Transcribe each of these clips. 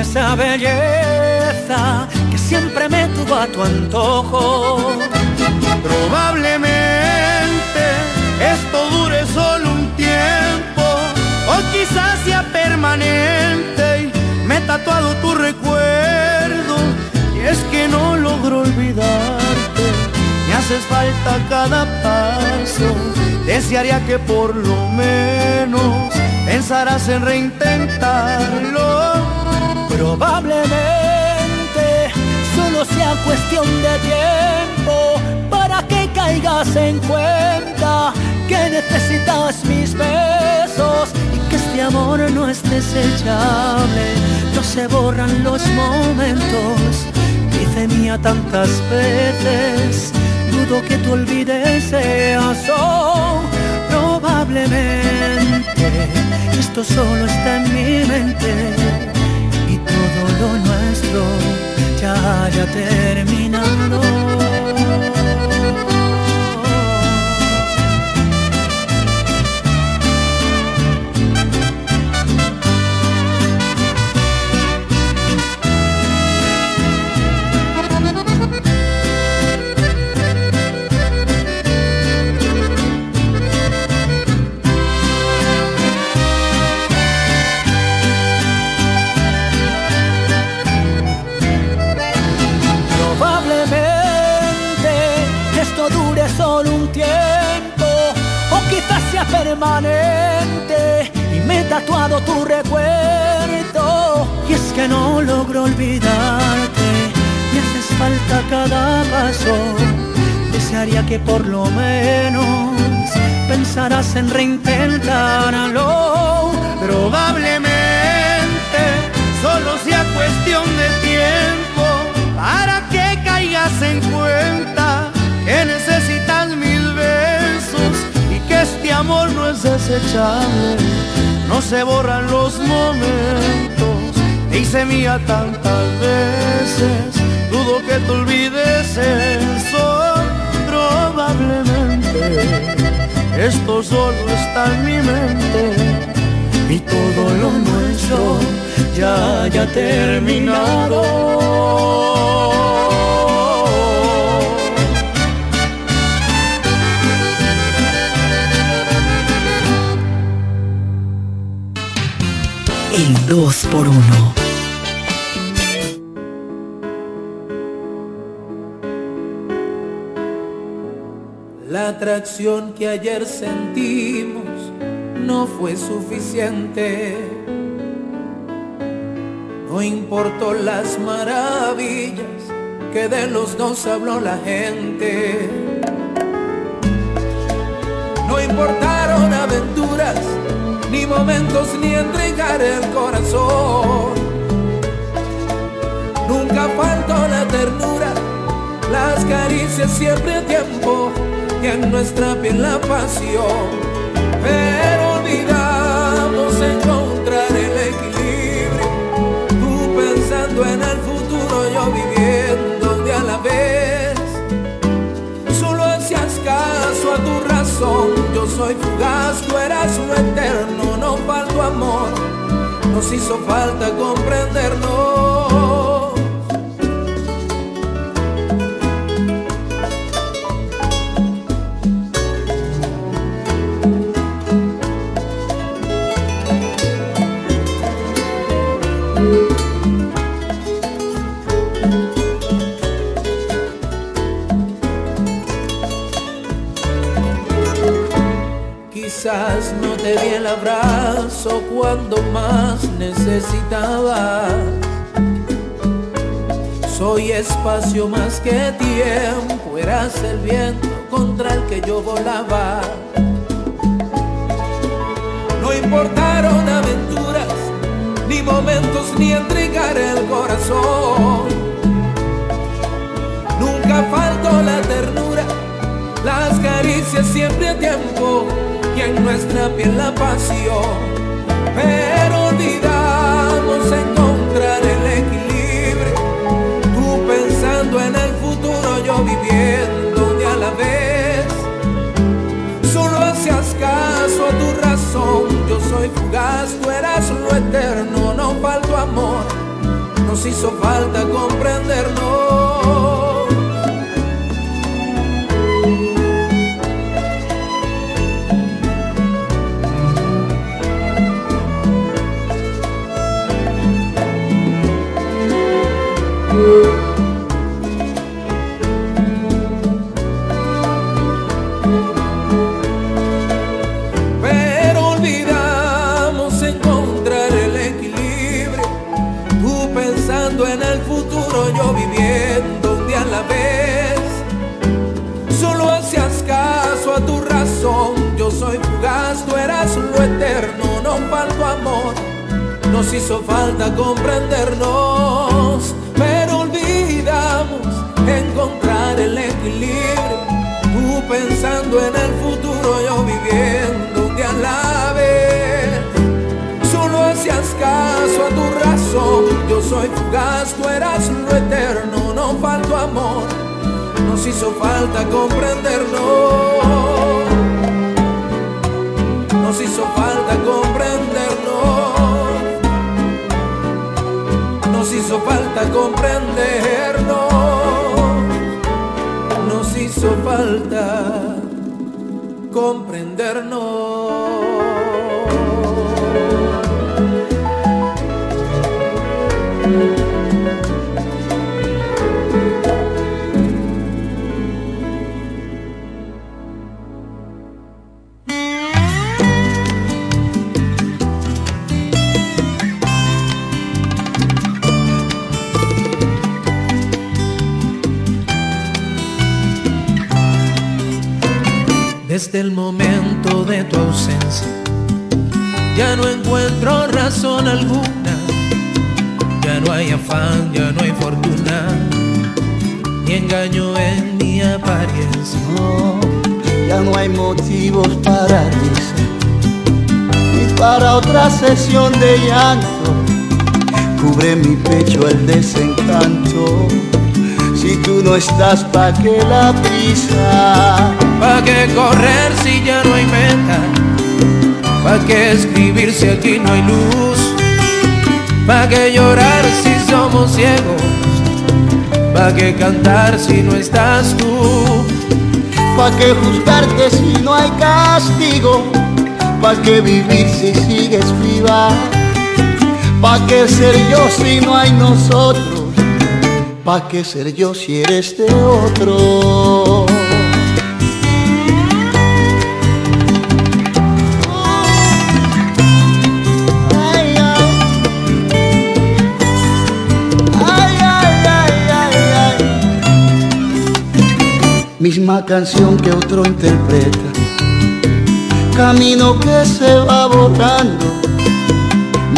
esa belleza que siempre me tuvo a tu antojo. Probablemente esto dure solo un tiempo o quizás sea permanente y me he tatuado tu recuerdo y es que no logro olvidarte, me haces falta cada paso, desearía que por lo menos pensarás en reintentarlo. Probablemente solo sea cuestión de tiempo para que caigas en cuenta que necesitas mis besos y que este amor no es desechable. No se borran los momentos, dice mía tantas veces. Dudo que tú olvides eso, probablemente esto solo está en mi mente lo nuestro ya haya terminado. Y me he tatuado tu recuerdo. Y es que no logro olvidarte, me haces falta cada paso. Desearía que por lo menos pensarás en reintentarlo. Probablemente solo sea cuestión de tiempo para que caigas en cuenta amor no es desechable, no se borran los momentos. Te hice mía tantas veces, dudo que te olvides eso, probablemente. Esto solo está en mi mente y todo lo nuestro ya haya terminado. El 2 por 1 La atracción que ayer sentimos no fue suficiente. No importó las maravillas que de los dos habló la gente. No importaron aventuras momentos ni entregar el corazón. Nunca faltó la ternura, las caricias siempre a tiempo y en nuestra piel la pasión. Pero olvidamos encontrar el equilibrio, tú pensando en el futuro, yo viviendo de a la vez. Solo hacías caso a tu razón soy fugaz, tú eras lo eterno, no falto amor, nos hizo falta comprendernos. Te di el abrazo cuando más necesitaba. Soy espacio más que tiempo, eras el viento contra el que yo volaba. No importaron aventuras, ni momentos, ni entregar el corazón. Nunca faltó la ternura, las caricias siempre a tiempo y en nuestra piel la pasión. Pero olvidamos encontrar el equilibrio, tú pensando en el futuro, yo viviendo de a la vez. Solo hacías caso a tu razón, yo soy fugaz, tú eras lo eterno, no falto amor, hizo falta comprendernos. Nos hizo falta comprendernos. Pero olvidamos encontrar el equilibrio. Tú pensando en el futuro, yo viviendo un día a la vez. Solo hacías caso a tu razón. Yo soy fugaz, tú eras lo eterno. No falto amor. Nos hizo falta comprendernos. Nos hizo falta comprendernos. Hizo falta comprendernos. Nos hizo falta comprendernos. Desde el momento de tu ausencia, ya no encuentro razón alguna. Ya no hay afán, ya no hay fortuna, ni engaño en mi apariencia. Ya no hay motivos para risa ni para otra sesión de llanto. Cubre mi pecho el desencanto. Si tú no estás, ¿pa' qué la prisa? ¿Pa' qué correr si ya no hay meta? ¿Pa' qué escribir si aquí no hay luz? ¿Pa' qué llorar si somos ciegos? ¿Pa' qué cantar si no estás tú? ¿Pa' qué juzgarte si no hay castigo? ¿Pa' qué vivir si sigues viva? ¿Pa' qué ser yo si no hay nosotros? ¿Pa' qué ser yo si eres de otro? Canción que otro interpreta, camino que se va borrando,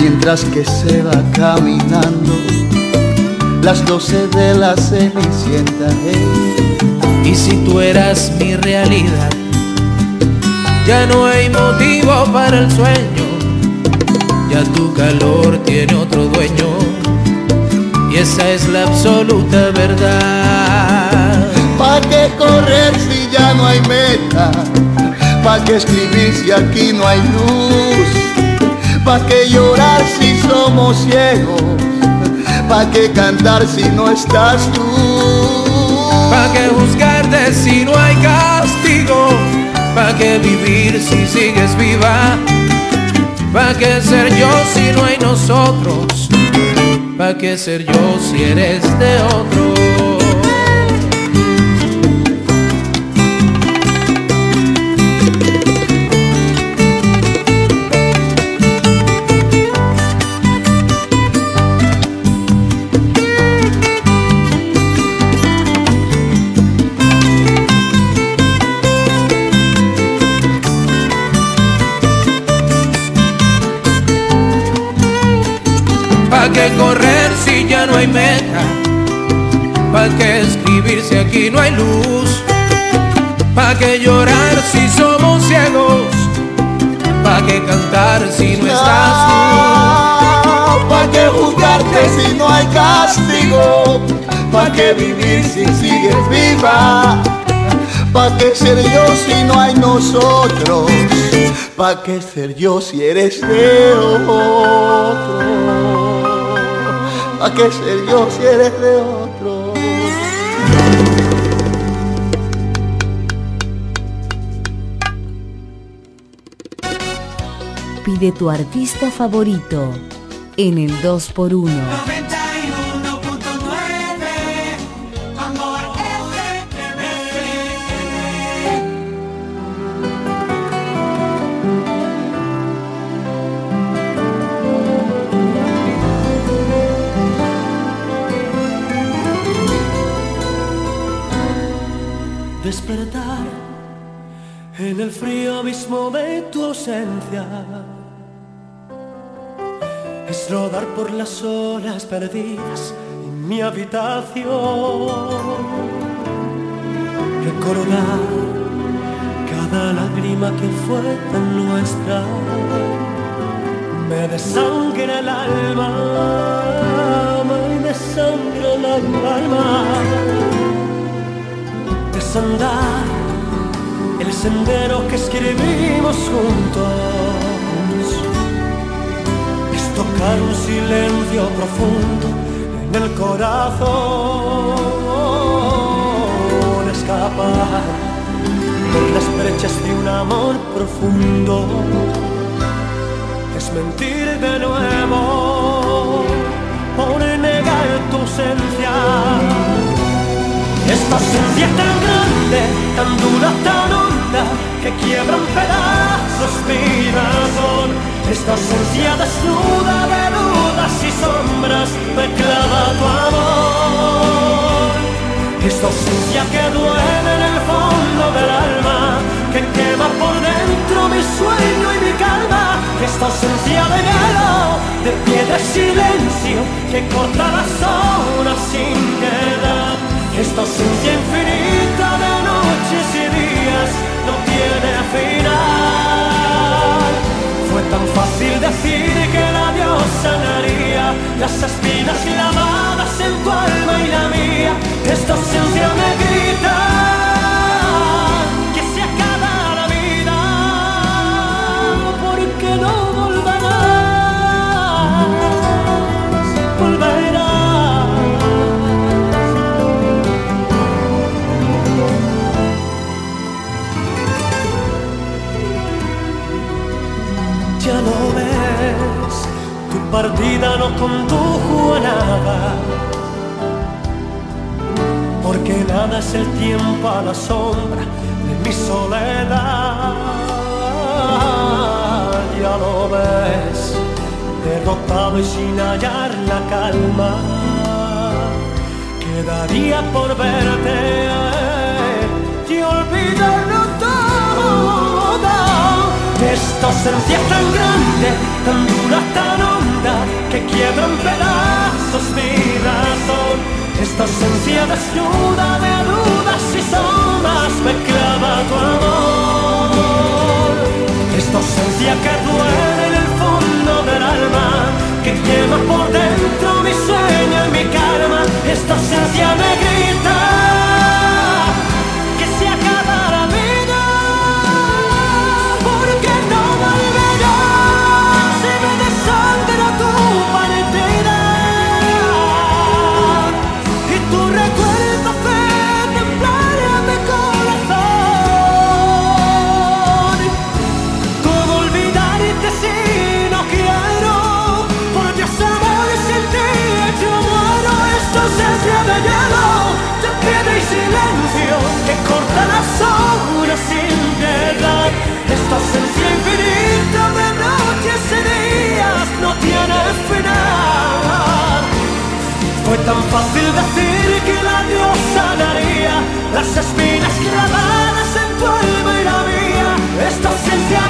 mientras que se va caminando, las doce de la cenicienta. hey. Y si tú eras mi realidad, ya no hay motivo para el sueño. Ya tu calor tiene otro dueño. Y esa es la absoluta verdad. ¿Pa' qué correr si ya no hay meta? ¿Pa' qué escribir si aquí no hay luz? ¿Pa' qué llorar si somos ciegos? ¿Pa' qué cantar si no estás tú? ¿Pa' qué juzgarte si no hay castigo? ¿Pa' qué vivir si sigues viva? ¿Pa' qué ser yo si no hay nosotros? ¿Pa' qué ser yo si eres de otro? ¿Pa' qué correr si ya no hay meta? ¿Pa' qué escribir si aquí no hay luz? ¿Pa' qué llorar si somos ciegos? ¿Pa' qué cantar si no estás Ah, ¿Pa' qué juzgarte si no hay castigo? ¿Pa' qué vivir si sigues viva? ¿Pa' qué ser yo si no hay nosotros? ¿Pa' qué ser yo si eres de otro? ¿A qué ser yo si eres de otro? Pide tu artista favorito en el 2x1. Las olas perdidas en mi habitación. Recordar cada lágrima que fue tan nuestra. Me desangra el alma, me desangra el alma. Desandar el sendero que escribimos juntos tocar un silencio profundo en el corazón, escapar por las brechas de un amor profundo, es mentir de nuevo por negar tu ausencia. Esta ausencia tan grande, tan dura, tan que quiebra en pedazos mi razón. Esta ausencia desnuda de dudas y sombras me clava tu amor. Esta ausencia que duele en el fondo del alma, que quema por dentro mi sueño y mi calma. Esta ausencia de hielo, de piedra y silencio, que corta condujo a nada, porque nada es el tiempo a la sombra de mi soledad. Ya lo ves, derrotado y sin hallar la calma, quedaría por verte y olvidarlo todo. Esta ausencia tan grande, tan dura, tan que quiebra en pedazos mi razón. Esta ausencia desnuda de dudas y sombras me clava tu amor. Esta ausencia que duele en el fondo del alma, que quema por dentro mi sueño y mi calma. Esta ausencia me grita. Tan fácil decir que la Dios sanaría las espinas clavadas en tu alma y la mía. Esta ausencia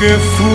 que fue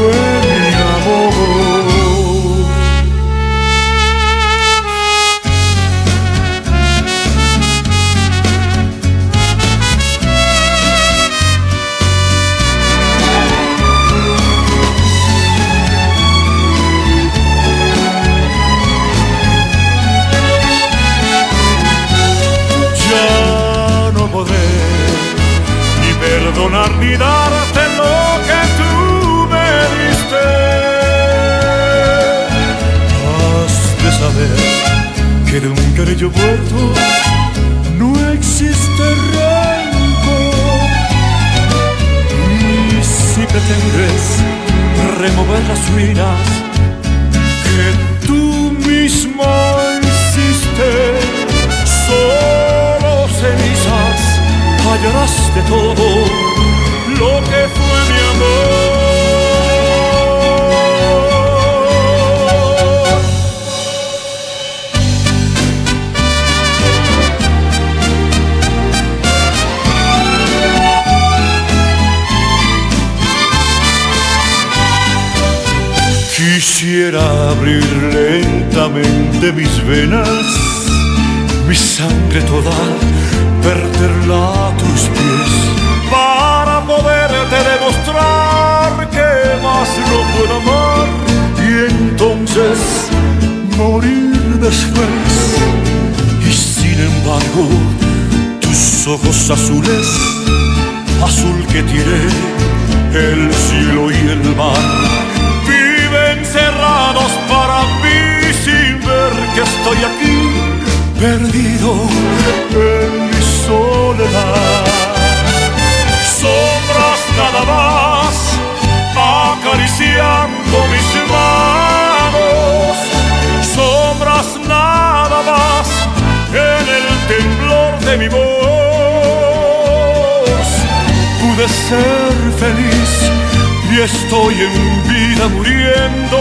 estoy en vida muriendo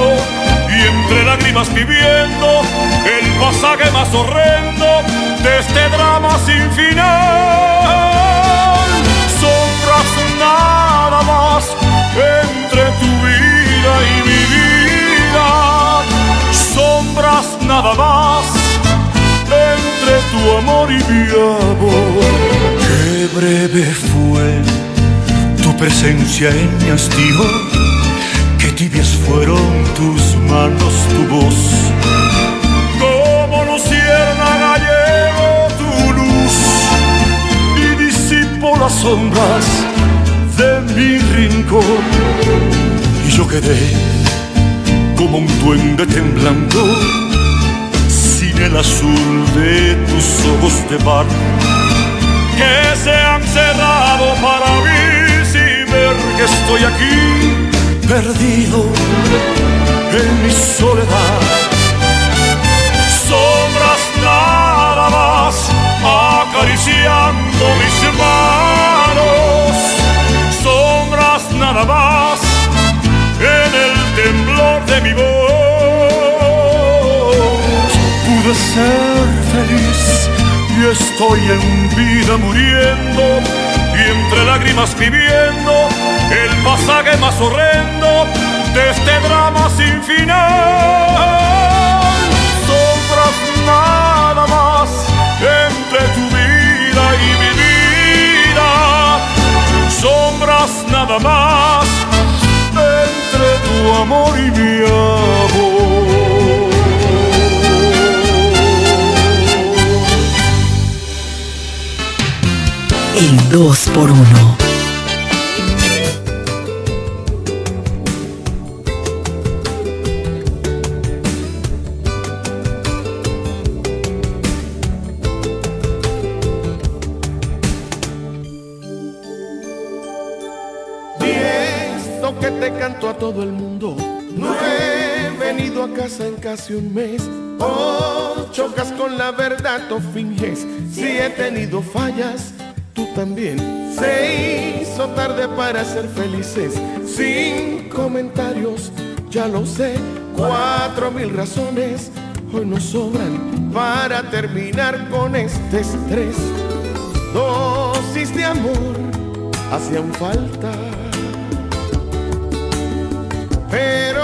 y entre lágrimas viviendo el pasaje más horrendo de este drama sin final. Sombras nada más entre tu vida y mi vida. Sombras nada más entre tu amor y mi amor. Qué breve fue tu presencia en mi hastío. Qué tibias fueron tus manos, tu voz. Las sombras de mi rincón. Y yo quedé como un duende temblando sin el azul de tus ojos de mar. Que se han cerrado para mí que aquí perdido en mi soledad. Sombras nada más acariciando mis manos, sombras nada más en el temblor de mi voz. Pude ser feliz y estoy en vida muriendo y entre lágrimas viviendo el pasaje más horrendo de este drama sin final. Sombras nada más entre tu vida y mi vida. Sombras nada más entre tu amor y mi amor. El 2 por 1 casi un mes. Oh, chocas con la verdad o finges. Si he tenido fallas, tú también. Se hizo tarde para ser felices. Sin comentarios, ya lo sé. Cuatro mil razones hoy nos sobran para terminar con este estrés. Dos dosis de amor hacían falta. Pero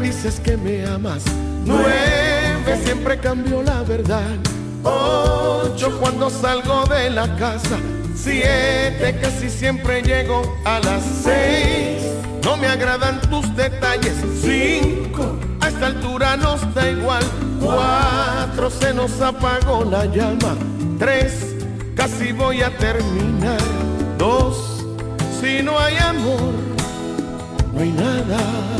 Dices que me amas. Nueve, siempre cambio la verdad. Ocho, cuando salgo de la casa. Siete, casi siempre llego a las seis. No me agradan tus detalles. Cinco, a esta altura nos da igual. Cuatro, se nos apagó la llama. Tres, casi voy a terminar. Dos, si no hay amor, no hay nada.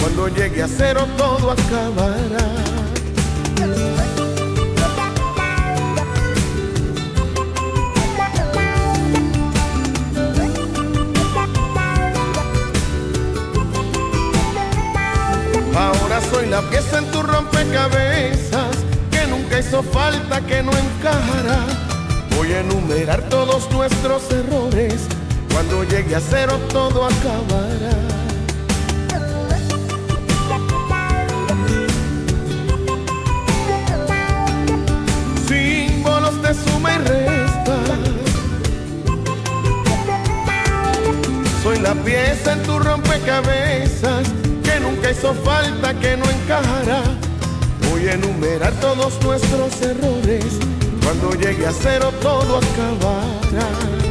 Cuando llegue a cero todo acabará. Ahora soy la pieza en tu rompecabezas que nunca hizo falta, que no encajará. Voy a enumerar todos nuestros errores. Cuando llegue a cero todo acabará. De suma y resta. Soy la pieza en tu rompecabezas que nunca hizo falta, que no encajará. Voy a enumerar todos nuestros errores. Cuando llegue a cero todo acabará.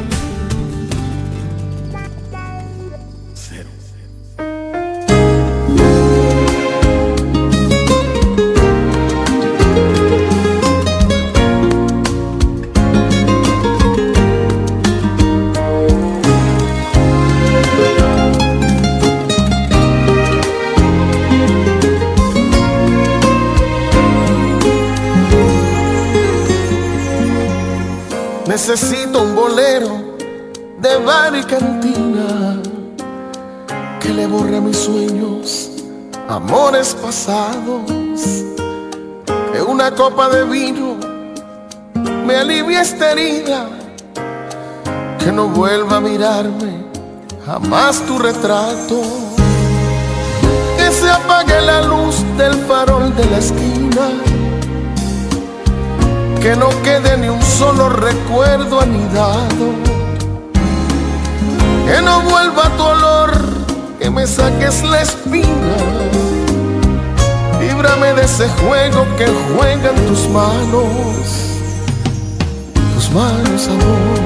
Que una copa de vino me alivie esta herida, que no vuelva a mirarme jamás tu retrato. Que se apague la luz del farol de la esquina que no quede ni un solo recuerdo anidado, que no vuelva tu olor, que me saques la espina, líbrame de ese juego que juegan tus manos, tus manos, amor.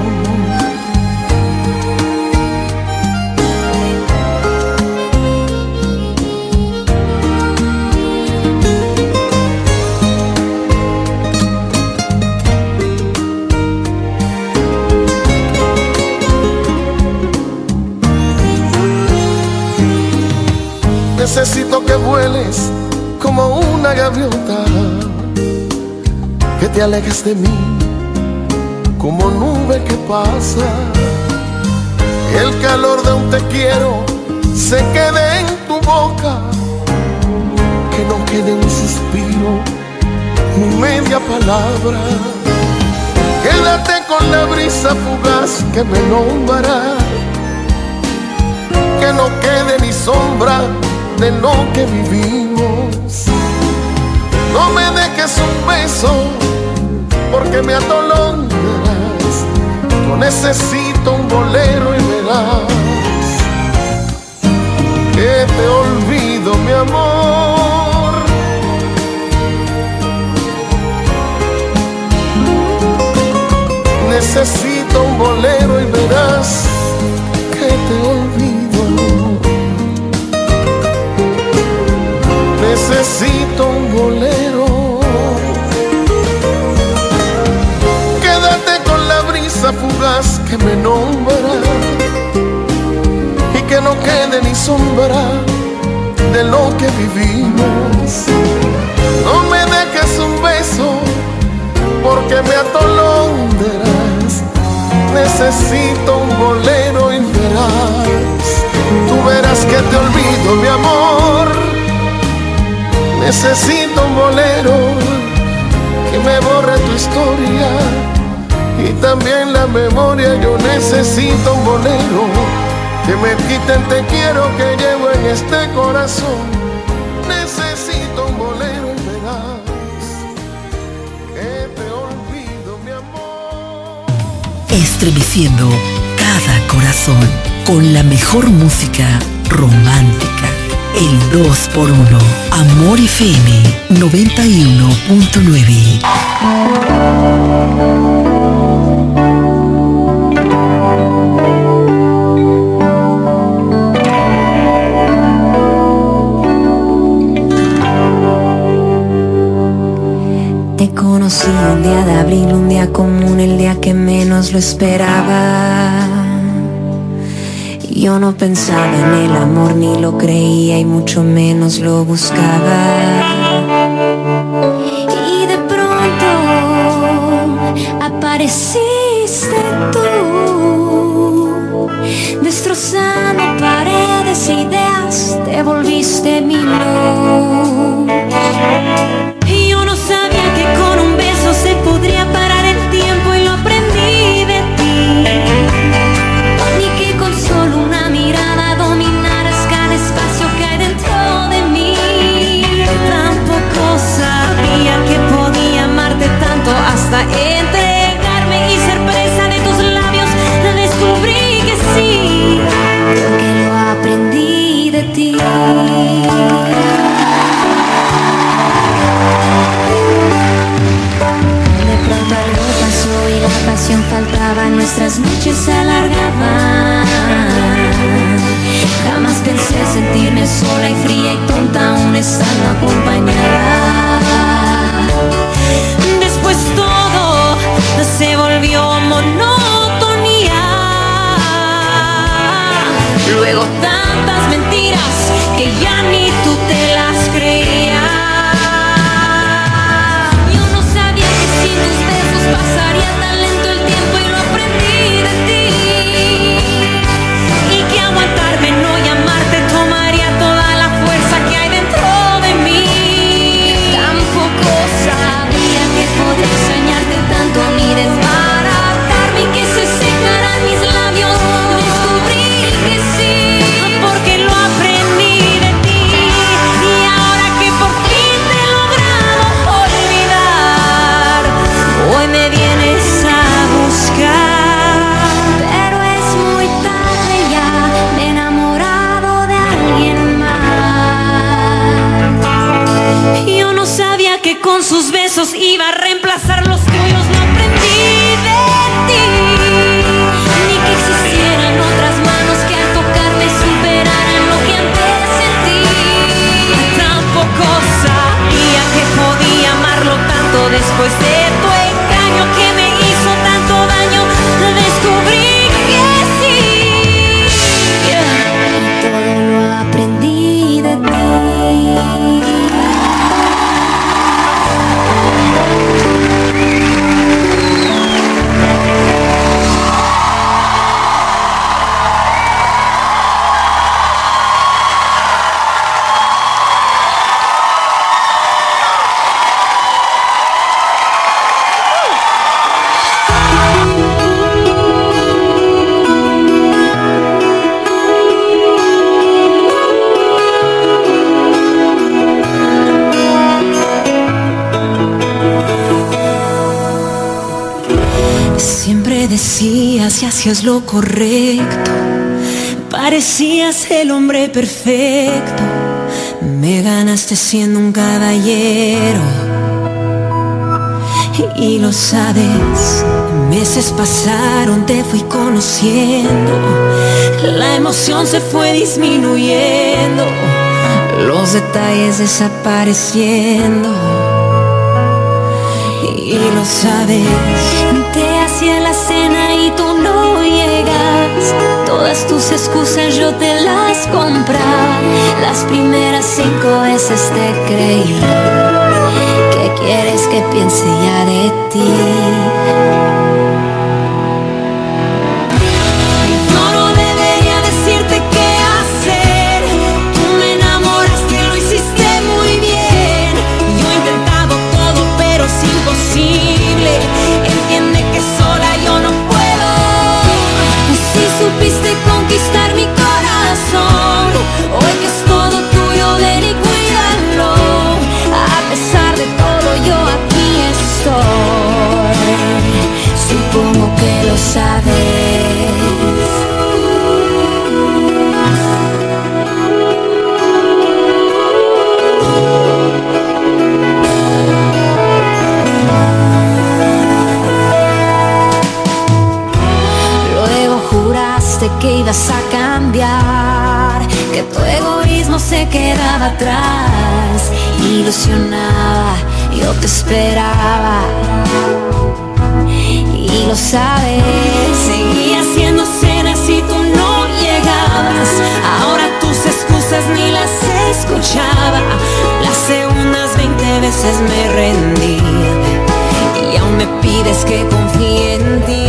Necesito que vueles como una gaviota, que te alejes de mí como nube que pasa. El calor de un te quiero se quede en tu boca, que no quede un suspiro ni media palabra. Quédate con la brisa fugaz que me nombra, que no quede ni sombra de lo que vivimos. No me dejes un beso porque me atolondas. Yo necesito un bolero y verás que te olvido, mi amor. Necesito un bolero y verás que te olvido. Necesito un bolero. Quédate con la brisa fugaz que me nombra y que no quede ni sombra de lo que vivimos. No me dejes un beso porque me atolonderás. Necesito un bolero y verás, tú verás que te olvido, mi amor. Necesito un bolero que me borre tu historia y también la memoria. Yo necesito un bolero que me quiten te quiero que llevo en este corazón estremeciendo cada corazón con la mejor música romántica. El 2x1, Amor FM 91.9. conocí un día de abril, un día común, el día que menos lo esperaba. Yo no pensaba en el amor, ni lo creía y mucho menos lo buscaba. hacías lo correcto, parecías el hombre perfecto, me ganaste siendo un caballero. Y, lo sabes, meses pasaron, te fui conociendo, la emoción se fue disminuyendo, los detalles desapareciendo. Y, lo sabes, te hacia la cena y tú no llegas. Todas tus excusas yo te las compra. Las primeras cinco veces te creí. ¿Qué quieres que piense ya de ti? a cambiar, que tu egoísmo se quedaba atrás, ilusionaba, yo te esperaba. Y lo sabes, seguía haciendo cenas y tú no llegabas. Ahora tus excusas ni las escuchaba. Las segundas 20 veces me rendí y aún me pides que confíe en ti.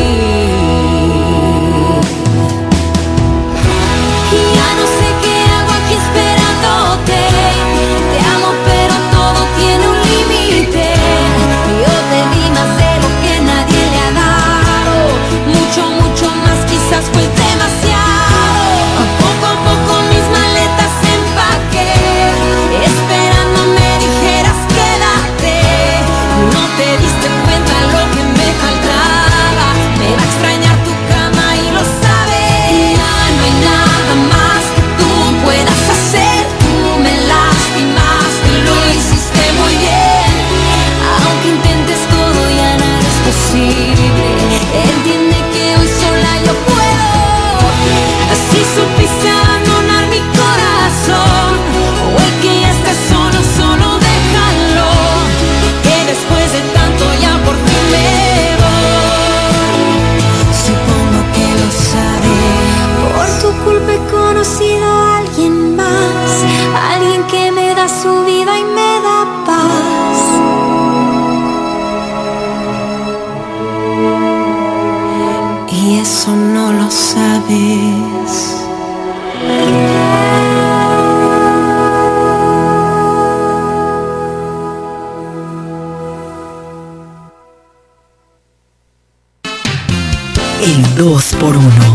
Dos por uno.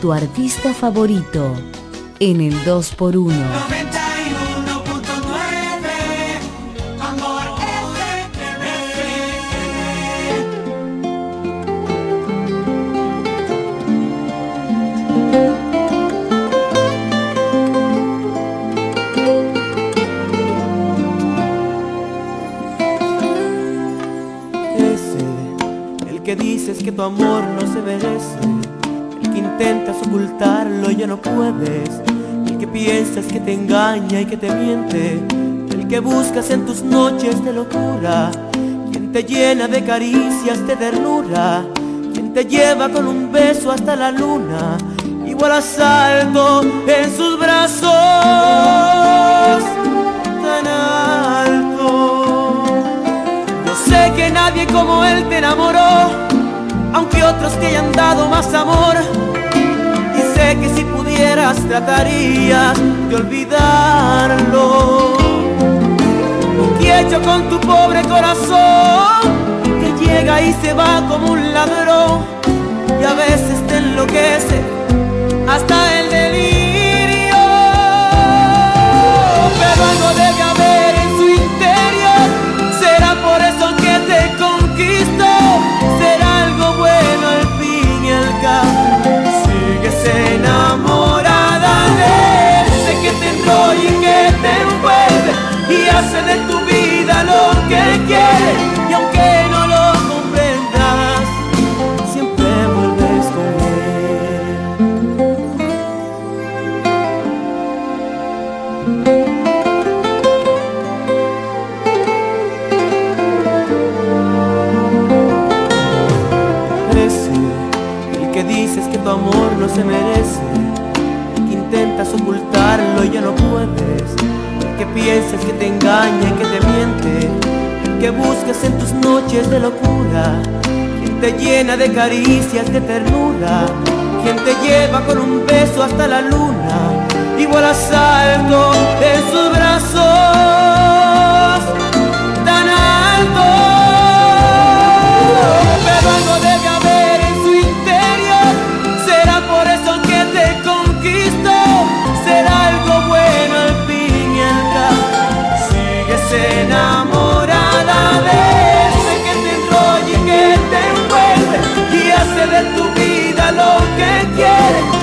Tu artista favorito en el 2x1. Que te engaña y que te miente, el que buscas en tus noches de locura, quien te llena de caricias de ternura, quien te lleva con un beso hasta la luna, igual a salto en sus brazos tan alto. Yo sé que nadie como él te enamoró, aunque otros te hayan dado más amor. Y sé que si pudieras tratarías de olvidarlo. Y que hecho con tu pobre corazón, tu amor no se merece, que intentas ocultarlo y ya no puedes, que piensas que te engaña y que te miente, que buscas en tus noches de locura, quien te llena de caricias de ternura, quien te lleva con un beso hasta la luna, igual a salto en sus brazos de tu vida lo que quiere.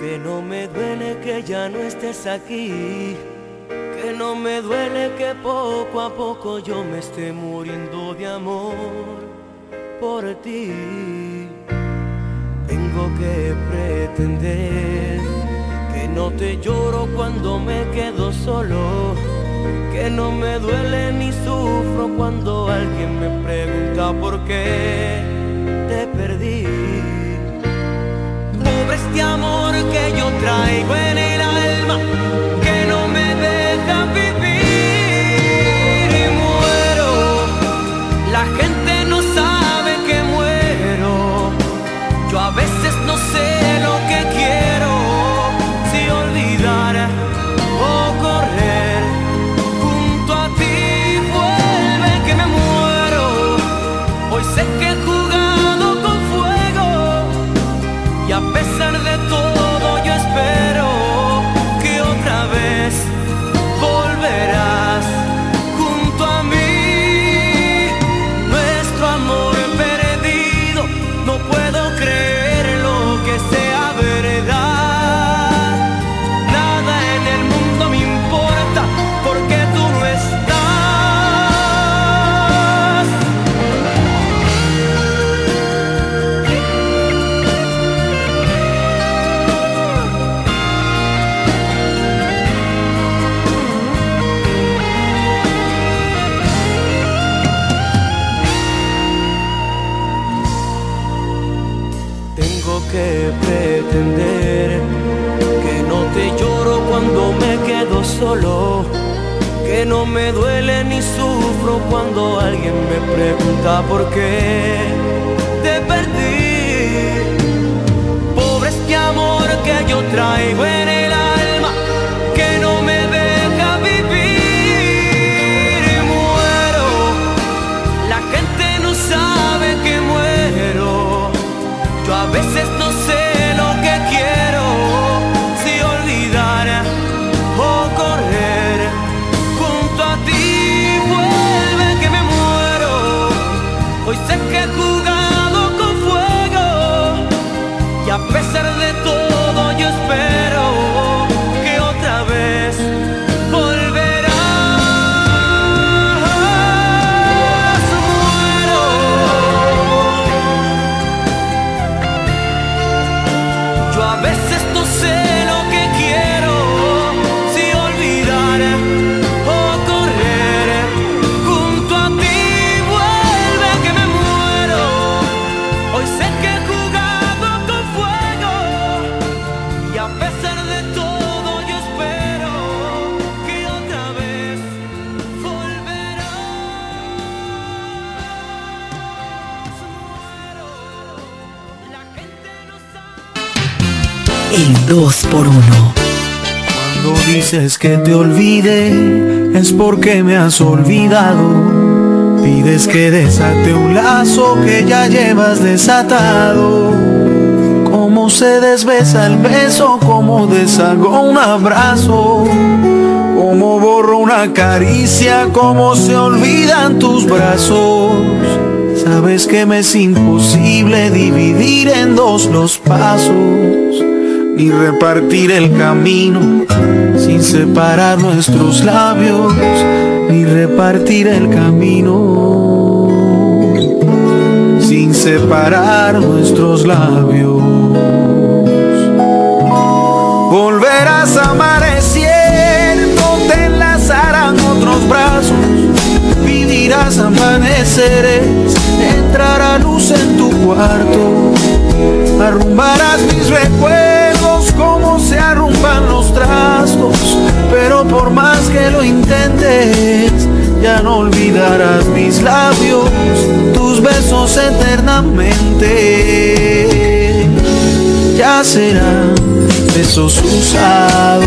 Que no me duele que ya no estés aquí, que no me duele que poco a poco yo me esté muriendo de amor por ti. Tengo que pretender que no te lloro cuando me quedo solo, que no me duele ni sufro cuando alguien me pregunta por qué Pobre este amor que yo traigo que no me duele ni sufro cuando alguien me pregunta por qué te perdí. Pobre este amor que yo traigo 2 por 1 Cuando dices que te olvide es porque me has olvidado. Pides que desate un lazo que ya llevas desatado. Cómo se desbesa el beso, cómo deshago un abrazo. Cómo borro una caricia, cómo se olvidan tus brazos. Sabes que me es imposible dividir en dos los pasos ni repartir el camino sin separar nuestros labios, ni repartir el camino sin separar nuestros labios. Volverás amaneciendo, te enlazarán otros brazos, vivirás amaneceres, entrará luz en tu cuarto, arrumbarás mis recuerdos pero por más que lo intentes, ya no olvidarás mis labios, tus besos eternamente, ya serán besos usados.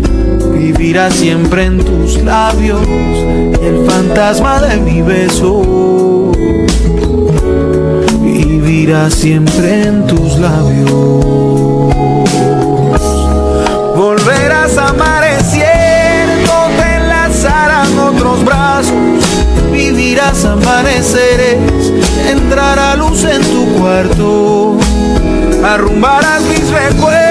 vivirá siempre en tus labios. Y el fantasma de mi beso vivirá siempre en tus labios. Volverás amaneciendo, te enlazarán otros brazos vivirás amaneceres, entrará luz en tu cuarto, arrumbarás mis recuerdos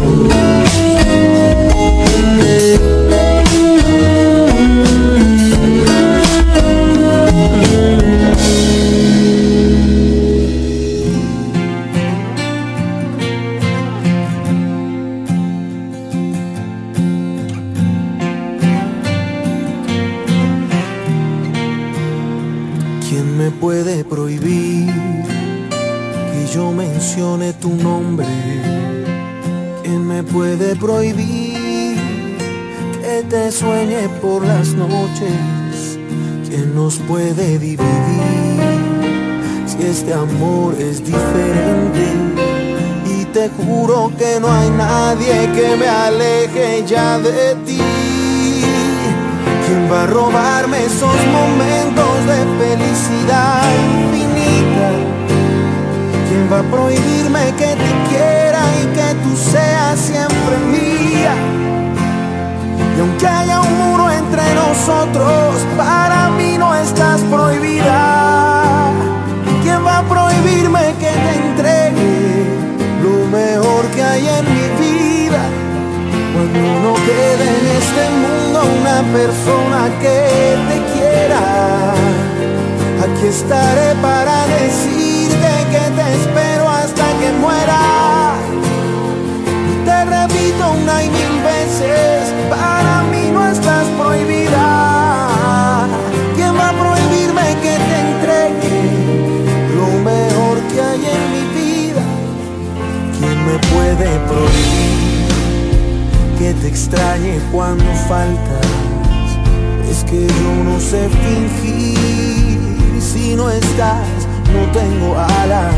Puede dividir si este amor es diferente? Y te juro que no hay nadie que me aleje ya de ti. ¿Quién va a robarme esos momentos de felicidad infinita? ¿Quién va a prohibirme que te quiera y que tú seas siempre mía? Y aunque haya un muro entre nosotros, para mí estás prohibida. ¿Quién va a prohibirme que te entregue lo mejor que hay en mi vida? Cuando no quede en este mundo una persona que te quiera, aquí estaré para decirte que te espero hasta que muera. Te repito una y mil veces, me puede prohibir? que te extrañe cuando faltas. Es que yo no sé fingir. Si no estás, no tengo alas.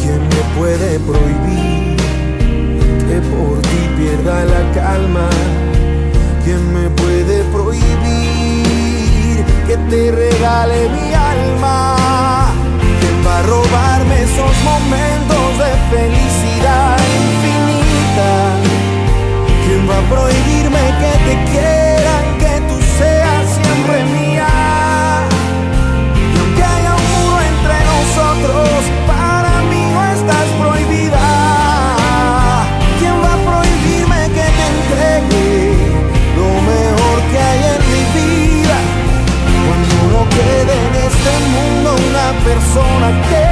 ¿Quién me puede prohibir que por ti pierda la calma? ¿Quién me puede prohibir que te regale mi alma? Prohibirme que te quiera que tú seas siempre mía? Y aunque haya un muro entre nosotros, para mí no estás prohibida. ¿Quién va a prohibirme que te entregue lo mejor que hay en mi vida? Cuando no quede en este mundo una persona que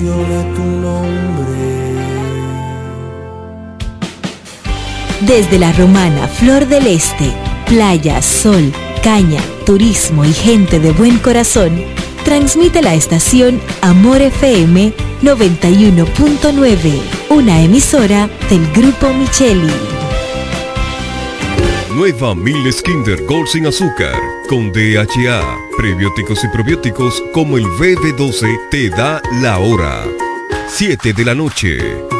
mencione tu nombre? Desde la romana Flor del Este, playa, sol, caña, turismo y gente de buen corazón, transmite la estación Amor FM 91.9, una emisora del Grupo Micheli. Nueva Miles Kinder Gold sin azúcar con DHA, prebióticos y probióticos como el BB12 te da la hora. 7 de la noche.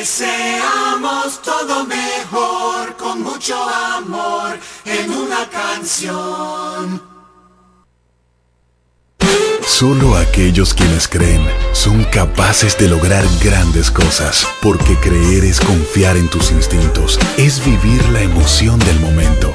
Deseamos todo mejor, con mucho amor, en una canción. Solo aquellos quienes creen son capaces de lograr grandes cosas, porque creer es confiar en tus instintos, es vivir la emoción del momento,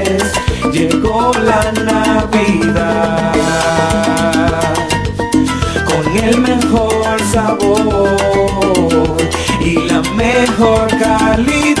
llegó la Navidad con el mejor sabor y la mejor calidad.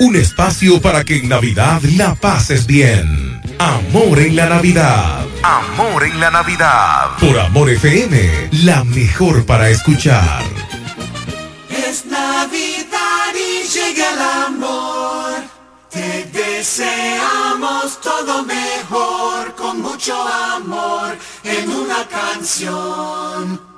Un espacio para que en Navidad la pases bien. Amor en la Navidad. Amor en la Navidad. Por Amor FM, la mejor para escuchar. Es Navidad y llega el amor. Te deseamos todo mejor con mucho amor en una canción.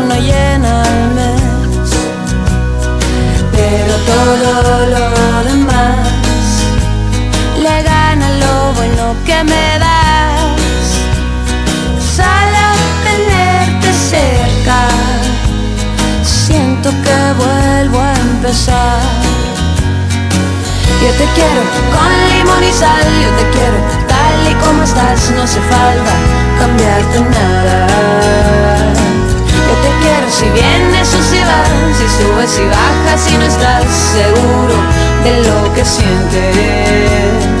llena al mes. Pero todo lo demás le gana lo bueno que me das. Solo tenerte cerca, siento que vuelvo a empezar. Yo te quiero con limón y sal, yo te quiero tal y como estás, no hace falta cambiarte nada. Te quiero si vienes o si vas, si subes y bajas y no estás seguro de lo que sientes.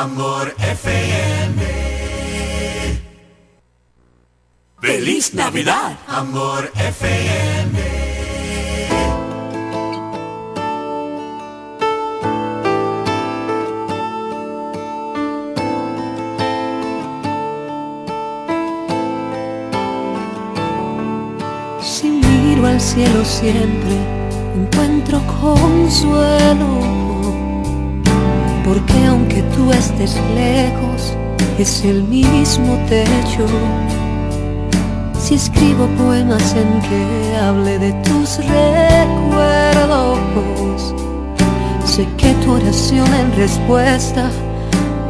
Amor FM. ¡Feliz Navidad! Amor FM. Si miro al cielo siempre, encuentro consuelo porque aunque tú estés lejos, es el mismo techo. Si escribo poemas en que hable de tus recuerdos, sé que tu oración en respuesta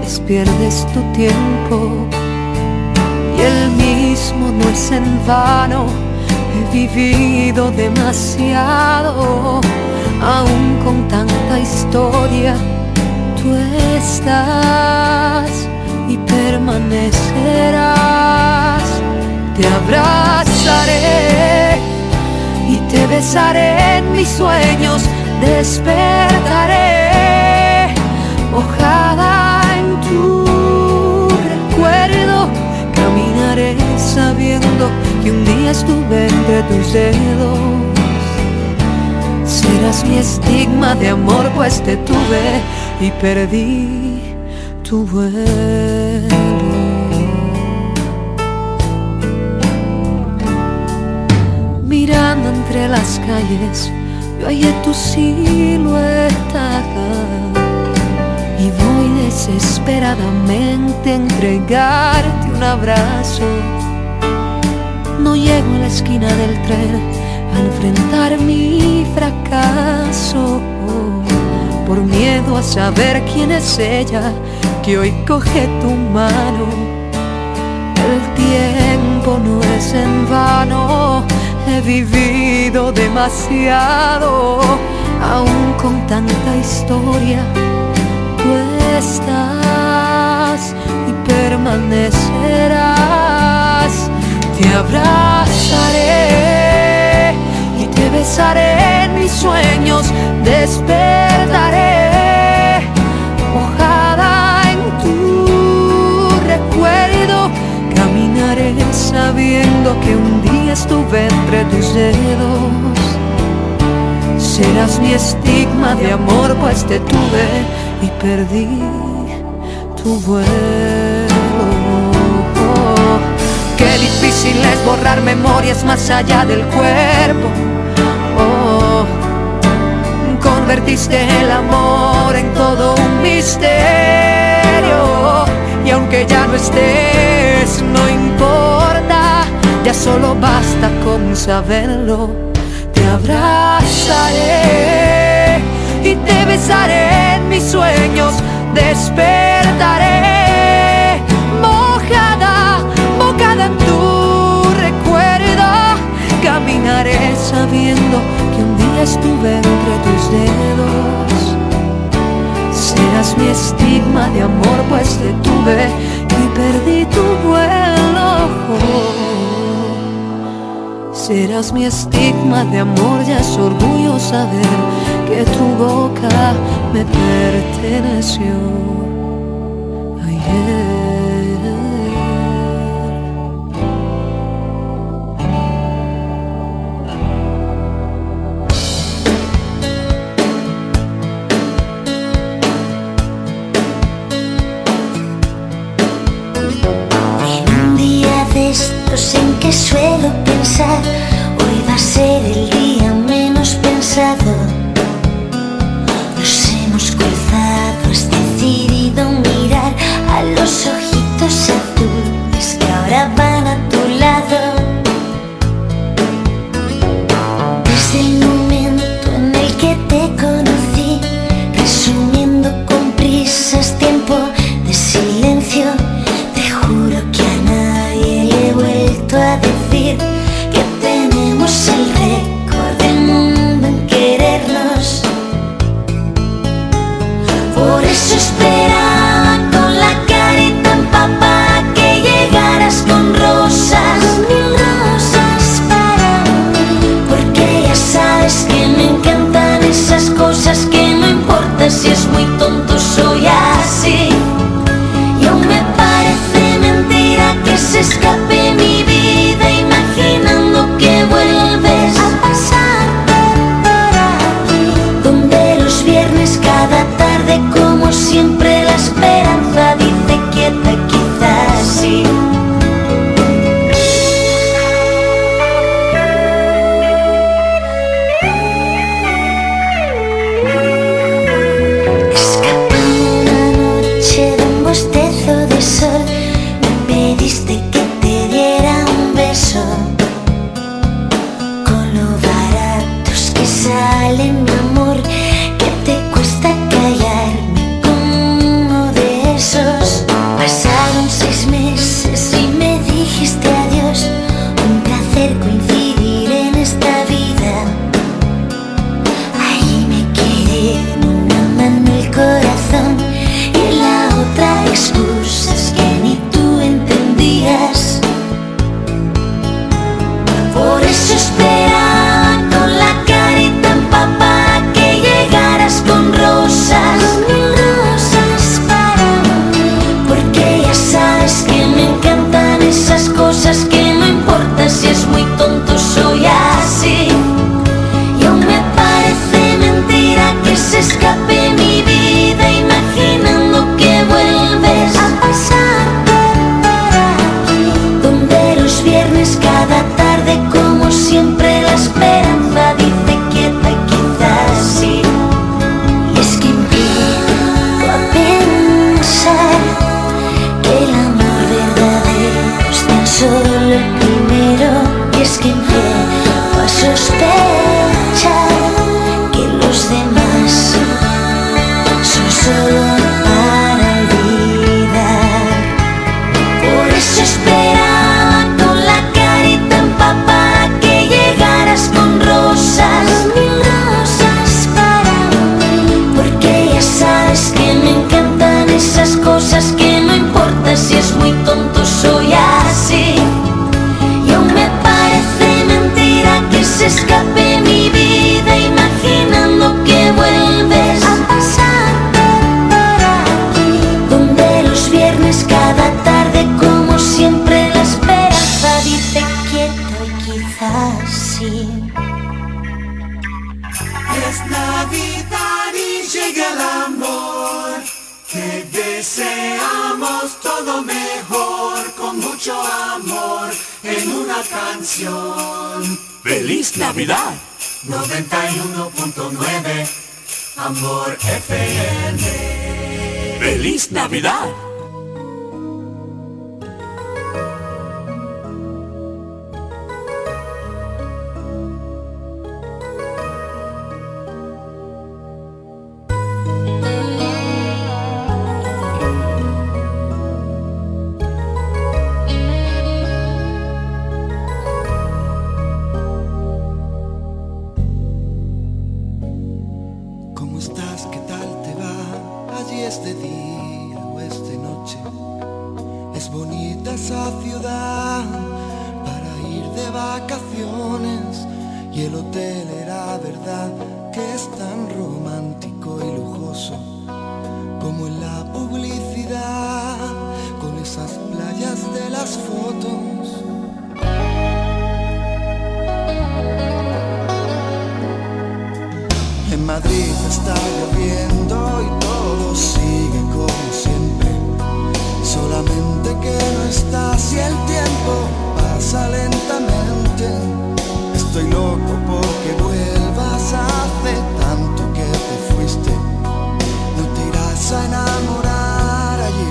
es pierdes tu tiempo. Y el mismo no es en vano, he vivido demasiado, aún con tanta historia, tú estás y permanecerás. Te abrazaré y te besaré en mis sueños, despertaré mojada en tu recuerdo. Caminaré sabiendo que un día estuve entre tus dedos. Serás mi estigma de amor, pues te tuve y perdí tu vuelo. Mirando entre las calles, yo hallé tu silueta y voy desesperadamente a entregarte un abrazo. No llego a la esquina del tren a enfrentar mi fracaso por miedo a saber quién es ella que hoy coge tu mano. El tiempo no es en vano, he vivido demasiado, aún con tanta historia. Tú estás y permanecerás. Te abrazaré besaré en mis sueños, despertaré mojada en tu recuerdo. Caminaré sabiendo que un día estuve entre tus dedos. Serás mi estigma de amor, pues te tuve y perdí tu vuelo. Qué difícil es borrar memorias más allá del cuerpo. Convertiste el amor en todo un misterio. Y aunque ya no estés, no importa, ya solo basta con saberlo. Te abrazaré y te besaré en mis sueños, despertaré Caminaré sabiendo que un día estuve entre tus dedos. Serás mi estigma de amor, pues te tuve y perdí tu vuelo. Serás mi estigma de amor, ya es orgullo saber que tu boca me perteneció. Ayer. Estos en que suelo pensar, triste Es bonita esa ciudad para ir de vacaciones y el hotel era verdad que es tan romántico y lujoso como en la publicidad con esas playas de las fotos. En Madrid está lloviendo que no estás y el tiempo pasa lentamente. Estoy loco porque vuelvas hace tanto que te fuiste. No te irás a enamorar allí,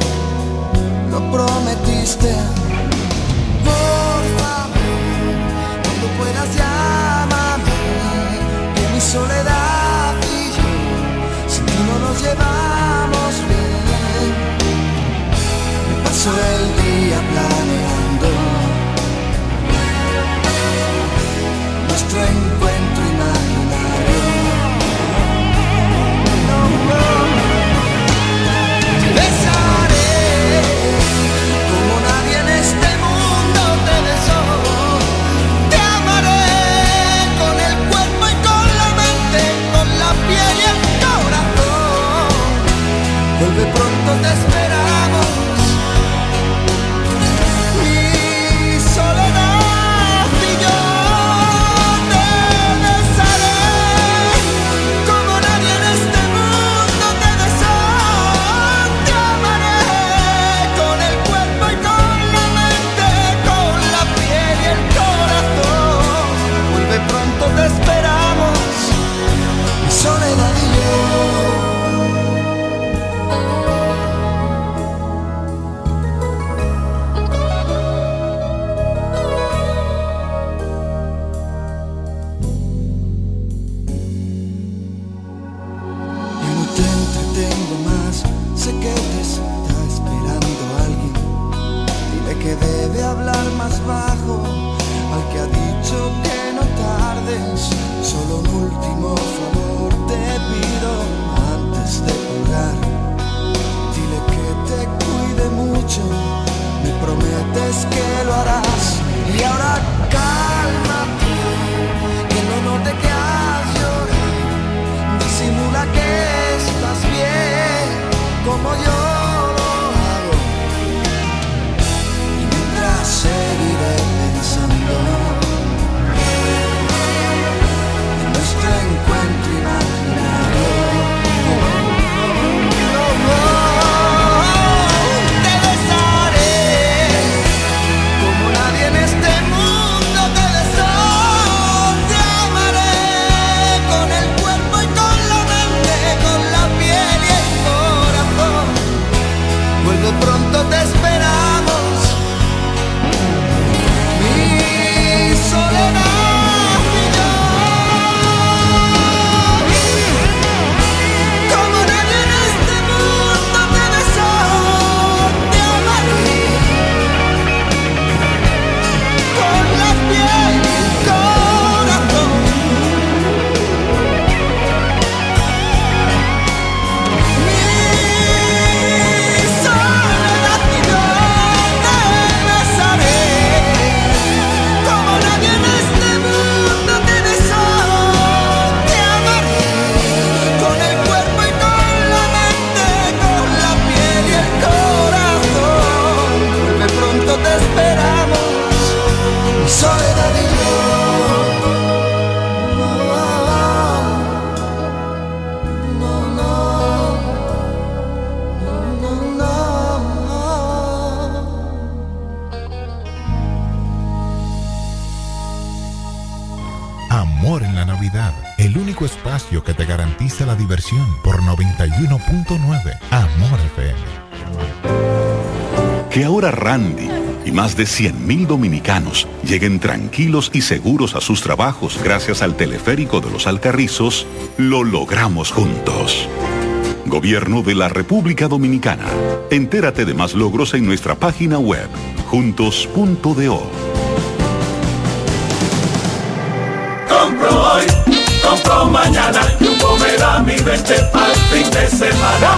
lo prometiste. Por favor, cuando puedas llámame, que mi soledad. train prometes que de 100.000 dominicanos lleguen tranquilos y seguros a sus trabajos gracias al teleférico de los Alcarrizos, lo logramos juntos. Gobierno de la República Dominicana. Entérate de más logros en nuestra página web, juntos.do. Compro hoy, compro mañana, mi 20 al fin de semana.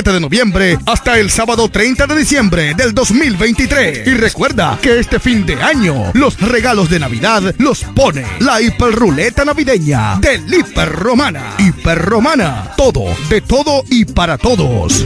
de noviembre hasta el sábado 30 de diciembre del 2023. Y recuerda que este fin de año los regalos de Navidad los pone la hiperruleta navideña del Hiper Romana. Hiper Romana, todo, de todo y para todos.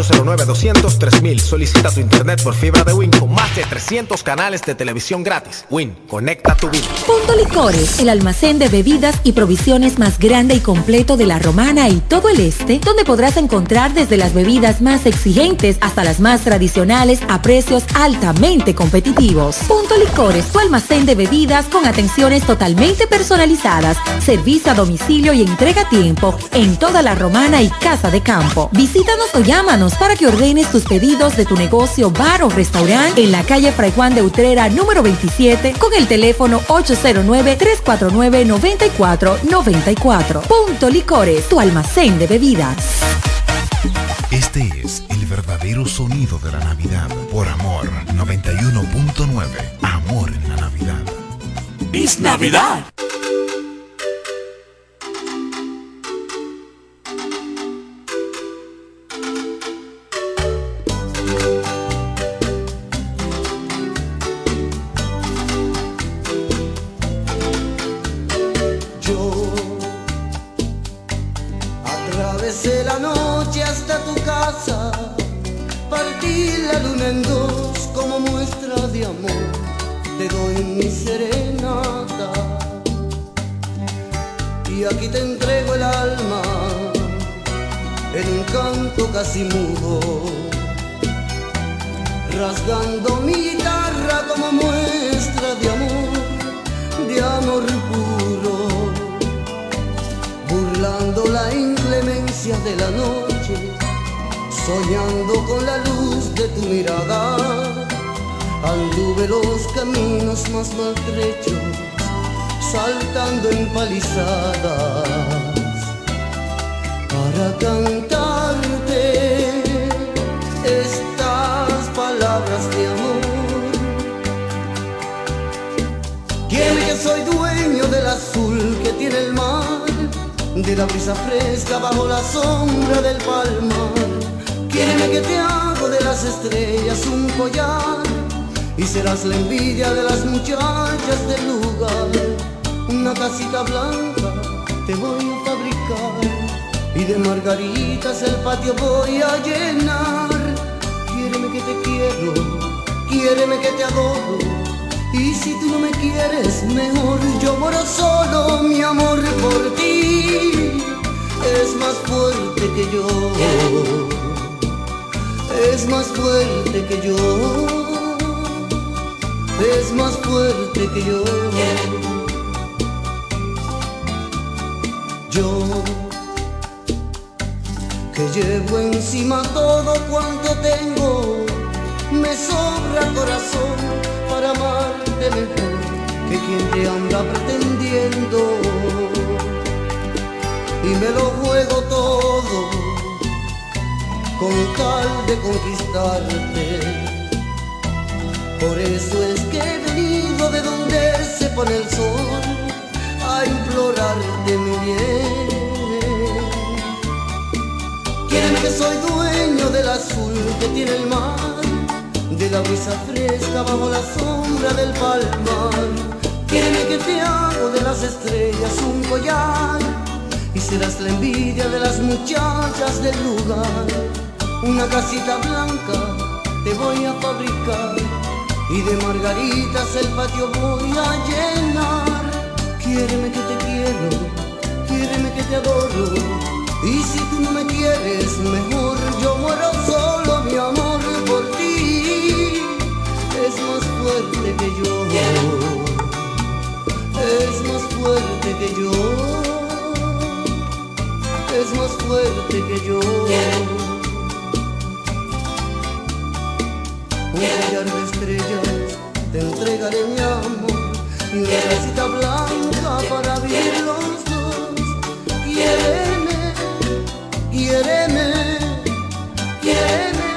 809-200-3000. Solicita tu internet por fibra de Win con más de 300 canales de televisión gratis. Win, conecta tu vida. Punto Licores, el almacén de bebidas y provisiones más grande y completo de la Romana y todo el este, donde podrás encontrar desde las bebidas más exigentes hasta las más tradicionales a precios altamente competitivos. Punto Licores, tu almacén de bebidas con atenciones totalmente personalizadas, servicio a domicilio y entrega a tiempo en toda la Romana y Casa de Campo. Visítanos o llámanos para que ordenes tus pedidos de tu negocio, bar o restaurante en la calle Fray Juan de Utrera número 27 con el teléfono 809-349-9494. Punto Licores, tu almacén de bebidas. Este es el verdadero sonido de la Navidad. Por Amor 91.9. Amor en la Navidad. Es Navidad. Casi mudo, rasgando mi guitarra como muestra de amor, de amor puro burlando la inclemencia de la noche, soñando con la luz de tu mirada. Anduve los caminos más maltrechos, saltando en palizadas, para cantarte de la fresca bajo la sombra del palmar. Quiéreme que te hago de las estrellas un collar y serás la envidia de las muchachas del lugar. Una casita blanca te voy a fabricar y de margaritas el patio voy a llenar. Quiéreme que te quiero, quiéreme que te adoro. Si tú no me quieres, mejor yo moro solo, mi amor por ti. Es más fuerte que yo, es más fuerte que yo, es más fuerte que. Yo quien te anda pretendiendo. Y me lo juego todo con tal de conquistarte. Por eso es que he venido de donde se pone el sol a implorarte mi bien. Quieren que soy dueño del azul que tiene el mar de la brisa fresca bajo la sombra del palmar. Quiéreme que te hago de las estrellas un collar y serás la envidia de las muchachas del lugar. Una casita blanca te voy a fabricar y de margaritas el patio voy a llenar. Quiéreme que te quiero, quiéreme que te adoro. Y si tú no me quieres, mejor yo muero solo, mi amor por ti es más fuerte que yo fuerte que yo, es más fuerte que yo. Un collar de estrellas te entregaré mi amor. Y una casita blanca para vivir los dos. Quiéreme, quiéreme, quiéreme,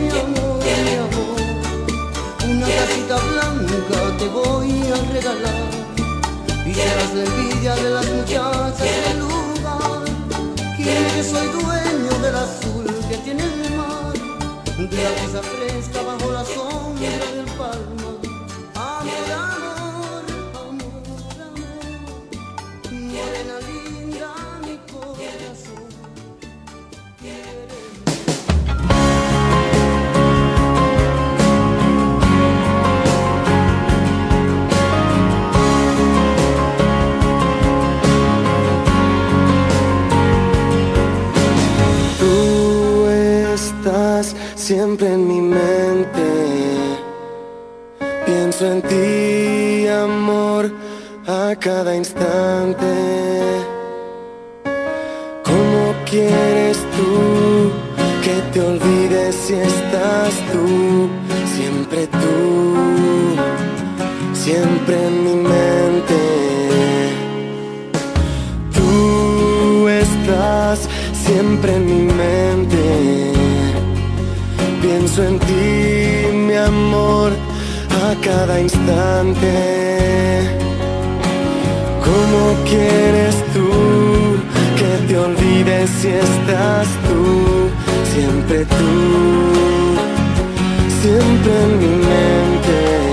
mi amor, mi amor. Una casita blanca te voy a regalar envidia de las muchachas del lugar. Quiere que soy dueño del azul que tiene el mar, de la brisa fresca bajo la sombra del palmar. Siempre en mi mente. Pienso en ti, amor, a cada instante. ¿Cómo quieres tú que te olvides si estás tú? Siempre tú, siempre en mi mente. Tú estás siempre en mi mente. Cada instante. ¿Cómo quieres tú que te olvides si estás tú? Siempre tú, siempre en mi mente.